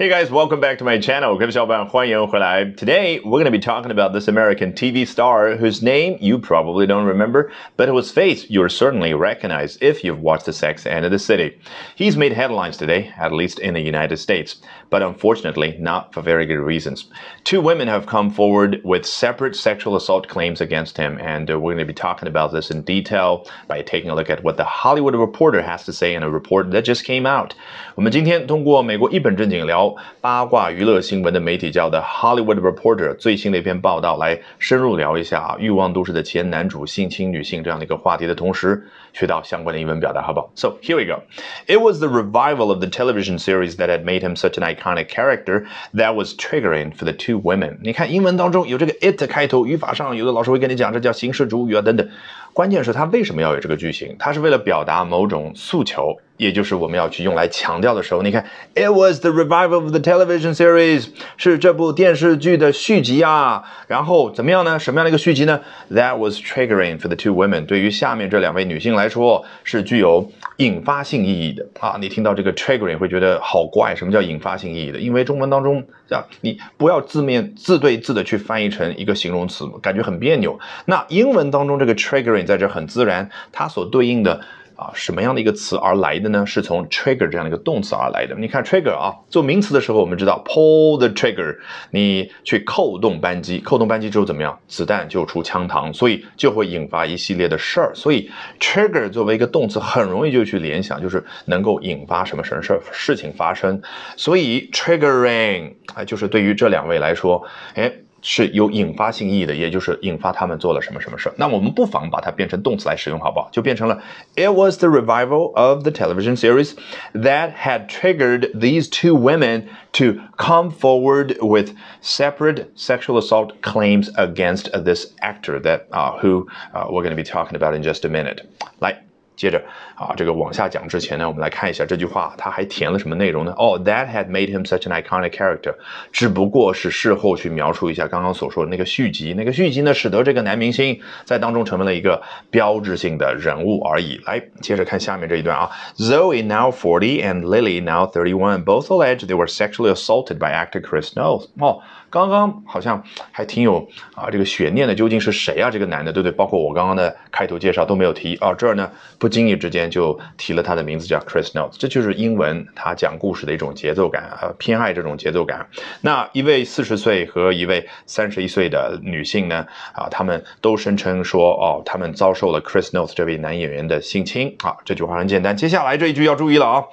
Hey guys, welcome back to my channel. 各位小伙伴，欢迎回来。Today we're going to be talking about this American TV star whose name you probably don't remember, but whose face you'll certainly recognize if you've watched The Sex and the City. He's made headlines today, at least in the United States, but unfortunately not for very good reasons. Two women have come forward with separate sexual assault claims against him, and we're going to be talking about this in detail by taking a look at what the Hollywood Reporter has to say in a report that just came out. 我们今天通过美国一本正经聊。 八卦娱乐新闻的媒体叫的 Hollywood Reporter 最新的一篇报道，来深入聊一下啊，欲望都市的前男主性侵女性这样的一个话题的同时，学到相关的英文表达，好不好？So here we go. It was the revival of the television series that had made him such an iconic character that was triggering for the two women. 你看英文当中有这个 it 开头，语法上有的老师会跟你讲，这叫形式主语啊等等。关键是它为什么要有这个句型？它是为了表达某种诉求。也就是我们要去用来强调的时候，你看，It was the revival of the television series，是这部电视剧的续集啊。然后怎么样呢？什么样的一个续集呢？That was triggering for the two women。对于下面这两位女性来说，是具有引发性意义的啊。你听到这个 triggering 会觉得好怪，什么叫引发性意义的？因为中文当中，啊，你不要字面字对字的去翻译成一个形容词，感觉很别扭。那英文当中这个 triggering 在这很自然，它所对应的。啊，什么样的一个词而来的呢？是从 trigger 这样的一个动词而来的。你看 trigger 啊，做名词的时候，我们知道 pull the trigger，你去扣动扳机，扣动扳机之后怎么样？子弹就出枪膛，所以就会引发一系列的事儿。所以 trigger 作为一个动词，很容易就去联想，就是能够引发什么什么事儿事情发生。所以 triggering 啊，就是对于这两位来说，哎。是有引发性意义的，也就是引发他们做了什么什么事儿。那我们不妨把它变成动词来使用，好不好？就变成了 It was the revival of the television series that had triggered these two women to come forward with separate sexual assault claims against this actor that uh, who uh, we're going to be talking about in just a minute. 来。 接着啊，这个往下讲之前呢，我们来看一下这句话，它还填了什么内容呢？哦，That had made him such an iconic character，只不过是事后去描述一下刚刚所说的那个续集，那个续集呢，使得这个男明星在当中成为了一个标志性的人物而已。来，接着看下面这一段啊，Zoe now forty and Lily now thirty-one both allege they were sexually assaulted by actor Chris Knowles。哦。刚刚好像还挺有啊这个悬念的，究竟是谁啊？这个男的，对不对？包括我刚刚的开头介绍都没有提啊，这儿呢不经意之间就提了他的名字，叫 Chris Notes，这就是英文他讲故事的一种节奏感啊，偏爱这种节奏感。那一位四十岁和一位三十一岁的女性呢啊，他们都声称说哦，他们遭受了 Chris Notes 这位男演员的性侵啊。这句话很简单，接下来这一句要注意了啊，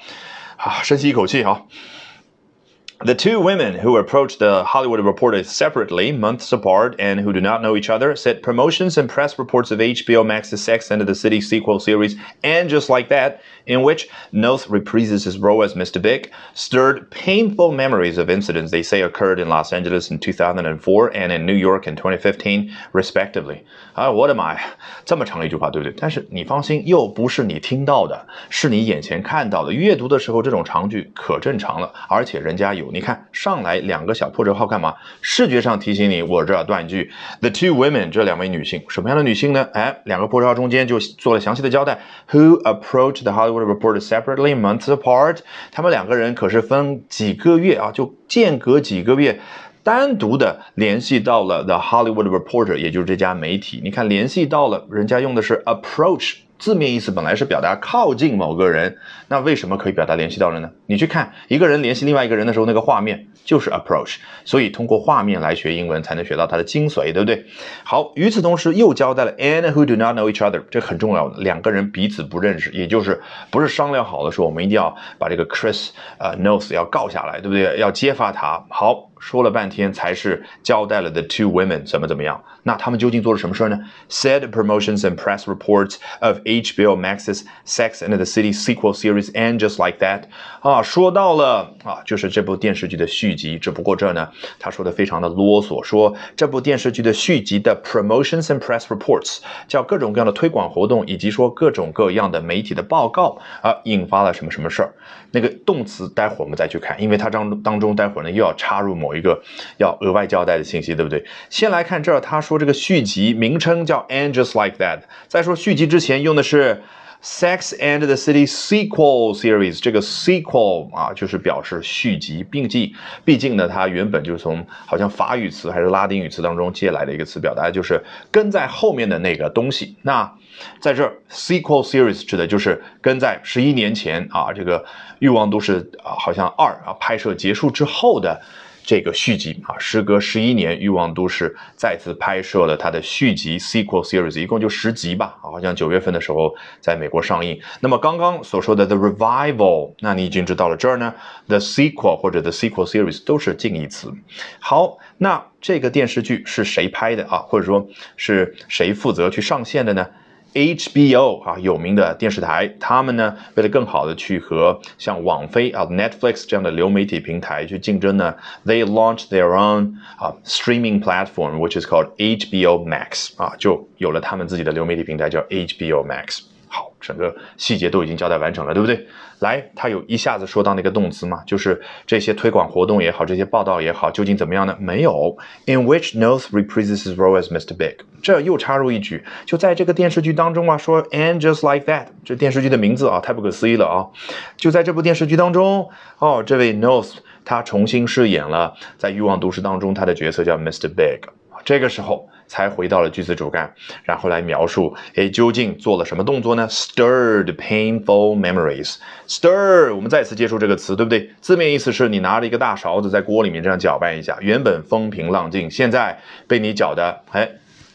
啊，深吸一口气啊。The two women who approached the Hollywood Reporter separately, months apart, and who do not know each other, said promotions and press reports of HBO Max's Sex and the City sequel series, and just like that, in which Noth reprises his role as Mr. Big, stirred painful memories of incidents they say occurred in Los Angeles in 2004 and in New York in 2015, respectively. 啊，我的妈呀，这么长的一句话，对不对？但是你放心，又不是你听到的，是你眼前看到的。阅读的时候，这种长句可正常了，而且人家有。 你看上来两个小破折号干嘛？视觉上提醒你，我这儿断句。The two women，这两位女性，什么样的女性呢？哎，两个破折号中间就做了详细的交代。Who approached the Hollywood Reporter separately months apart？他们两个人可是分几个月啊，就间隔几个月，单独的联系到了 The Hollywood Reporter，也就是这家媒体。你看联系到了，人家用的是 approach。字面意思本来是表达靠近某个人，那为什么可以表达联系到人呢？你去看一个人联系另外一个人的时候，那个画面就是 approach，所以通过画面来学英文才能学到它的精髓，对不对？好，与此同时又交代了 and who do not know each other，这很重要，两个人彼此不认识，也就是不是商量好的说我们一定要把这个 Chris 呃 knows 要告下来，对不对？要揭发他。好。说了半天才是交代了 the two women 怎么怎么样。那他们究竟做了什么事儿呢？Said promotions and press reports of HBO Max's Sex and the City sequel series and just like that 啊，说到了啊，就是这部电视剧的续集。只不过这呢，他说的非常的啰嗦，说这部电视剧的续集的 promotions and press reports 叫各种各样的推广活动，以及说各种各样的媒体的报告啊，引发了什么什么事儿。那个动词待会儿我们再去看，因为它当当中待会儿呢又要插入某。一个要额外交代的信息，对不对？先来看这儿，他说这个续集名称叫《And Just Like That》。在说续集之前，用的是 Sex and the City sequel series，这个 sequel 啊，就是表示续集、并记。毕竟呢，它原本就是从好像法语词还是拉丁语词当中借来的一个词，表达就是跟在后面的那个东西。那在这儿，sequel series 指的就是跟在十一年前啊，这个《欲望都市》啊，好像二啊拍摄结束之后的。这个续集啊，时隔十一年，《欲望都市》再次拍摄了它的续集 （sequel series），一共就十集吧，好像九月份的时候在美国上映。那么刚刚所说的 The Revival，那你已经知道了，这儿呢，The sequel 或者 The sequel series 都是近义词。好，那这个电视剧是谁拍的啊？或者说是谁负责去上线的呢？HBO 啊，有名的电视台，他们呢，为了更好的去和像网飞啊、Netflix 这样的流媒体平台去竞争呢，they launched their own 啊 streaming platform，which is called HBO Max 啊，就有了他们自己的流媒体平台叫 HBO Max。好，整个细节都已经交代完成了，对不对？来，他有一下子说到那个动词嘛，就是这些推广活动也好，这些报道也好，究竟怎么样呢？没有。In which North reprises his role as Mr. Big，这又插入一句，就在这个电视剧当中啊，说 And just like that，这电视剧的名字啊，太不可思议了啊！就在这部电视剧当中，哦，这位 North 他重新饰演了在《欲望都市》当中他的角色叫 Mr. Big，这个时候。才回到了句子主干，然后来描述，哎，究竟做了什么动作呢？Stirred painful memories. Stir，我们再次接触这个词，对不对？字面意思是你拿着一个大勺子在锅里面这样搅拌一下，原本风平浪静，现在被你搅的，哎，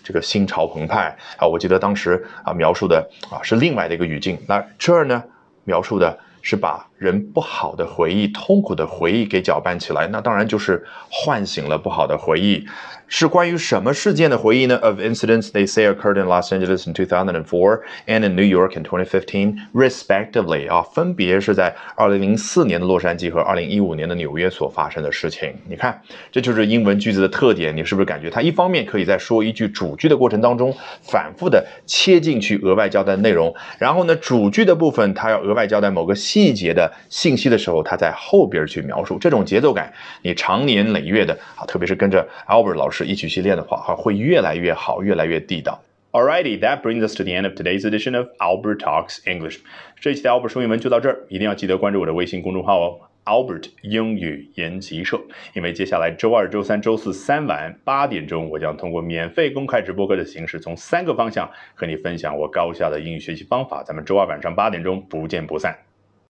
这个心潮澎湃啊！我记得当时啊描述的啊是另外的一个语境，那这儿呢描述的是把人不好的回忆、痛苦的回忆给搅拌起来，那当然就是唤醒了不好的回忆。是关于什么事件的回忆呢？Of incidents they say occurred in Los Angeles in 2004 and in New York in 2015, respectively。啊，分别是在2004年的洛杉矶和2015年的纽约所发生的事情。你看，这就是英文句子的特点。你是不是感觉它一方面可以在说一句主句的过程当中反复的切进去额外交代内容，然后呢，主句的部分它要额外交代某个细节的信息的时候，他在后边去描述。这种节奏感，你长年累月的啊，特别是跟着 Albert 老师。一起去练的话，哈，会越来越好，越来越地道。Alrighty, that brings us to the end of today's edition of Albert Talks English。这一期的 Albert 说英文就到这儿，一定要记得关注我的微信公众号哦，Albert 英语研习社。因为接下来周二、周三、周四三晚八点钟，我将通过免费公开直播课的形式，从三个方向和你分享我高效的英语学习方法。咱们周二晚上八点钟不见不散。